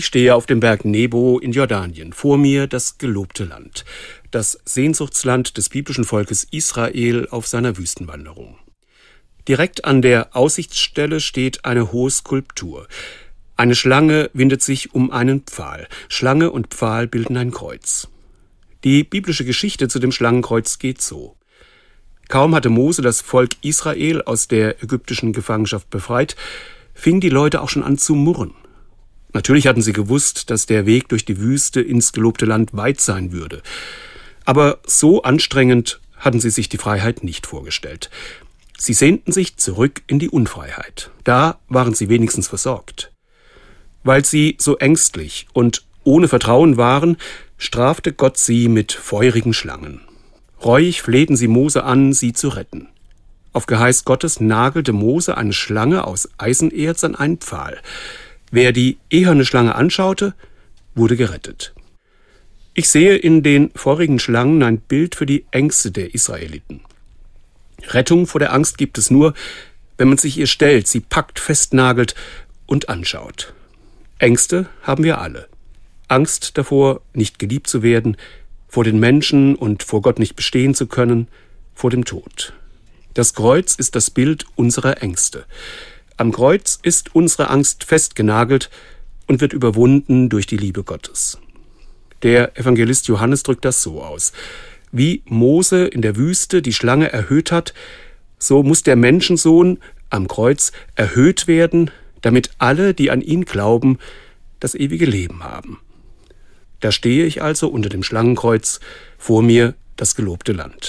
Ich stehe auf dem Berg Nebo in Jordanien, vor mir das gelobte Land, das Sehnsuchtsland des biblischen Volkes Israel auf seiner Wüstenwanderung. Direkt an der Aussichtsstelle steht eine hohe Skulptur. Eine Schlange windet sich um einen Pfahl. Schlange und Pfahl bilden ein Kreuz. Die biblische Geschichte zu dem Schlangenkreuz geht so. Kaum hatte Mose das Volk Israel aus der ägyptischen Gefangenschaft befreit, fingen die Leute auch schon an zu murren. Natürlich hatten sie gewusst, dass der Weg durch die Wüste ins gelobte Land weit sein würde. Aber so anstrengend hatten sie sich die Freiheit nicht vorgestellt. Sie sehnten sich zurück in die Unfreiheit. Da waren sie wenigstens versorgt. Weil sie so ängstlich und ohne Vertrauen waren, strafte Gott sie mit feurigen Schlangen. Reuig flehten sie Mose an, sie zu retten. Auf Geheiß Gottes nagelte Mose eine Schlange aus Eisenerz an einen Pfahl. Wer die eherne Schlange anschaute, wurde gerettet. Ich sehe in den vorigen Schlangen ein Bild für die Ängste der Israeliten. Rettung vor der Angst gibt es nur, wenn man sich ihr stellt, sie packt, festnagelt und anschaut. Ängste haben wir alle. Angst davor, nicht geliebt zu werden, vor den Menschen und vor Gott nicht bestehen zu können, vor dem Tod. Das Kreuz ist das Bild unserer Ängste. Am Kreuz ist unsere Angst festgenagelt und wird überwunden durch die Liebe Gottes. Der Evangelist Johannes drückt das so aus. Wie Mose in der Wüste die Schlange erhöht hat, so muss der Menschensohn am Kreuz erhöht werden, damit alle, die an ihn glauben, das ewige Leben haben. Da stehe ich also unter dem Schlangenkreuz, vor mir das gelobte Land.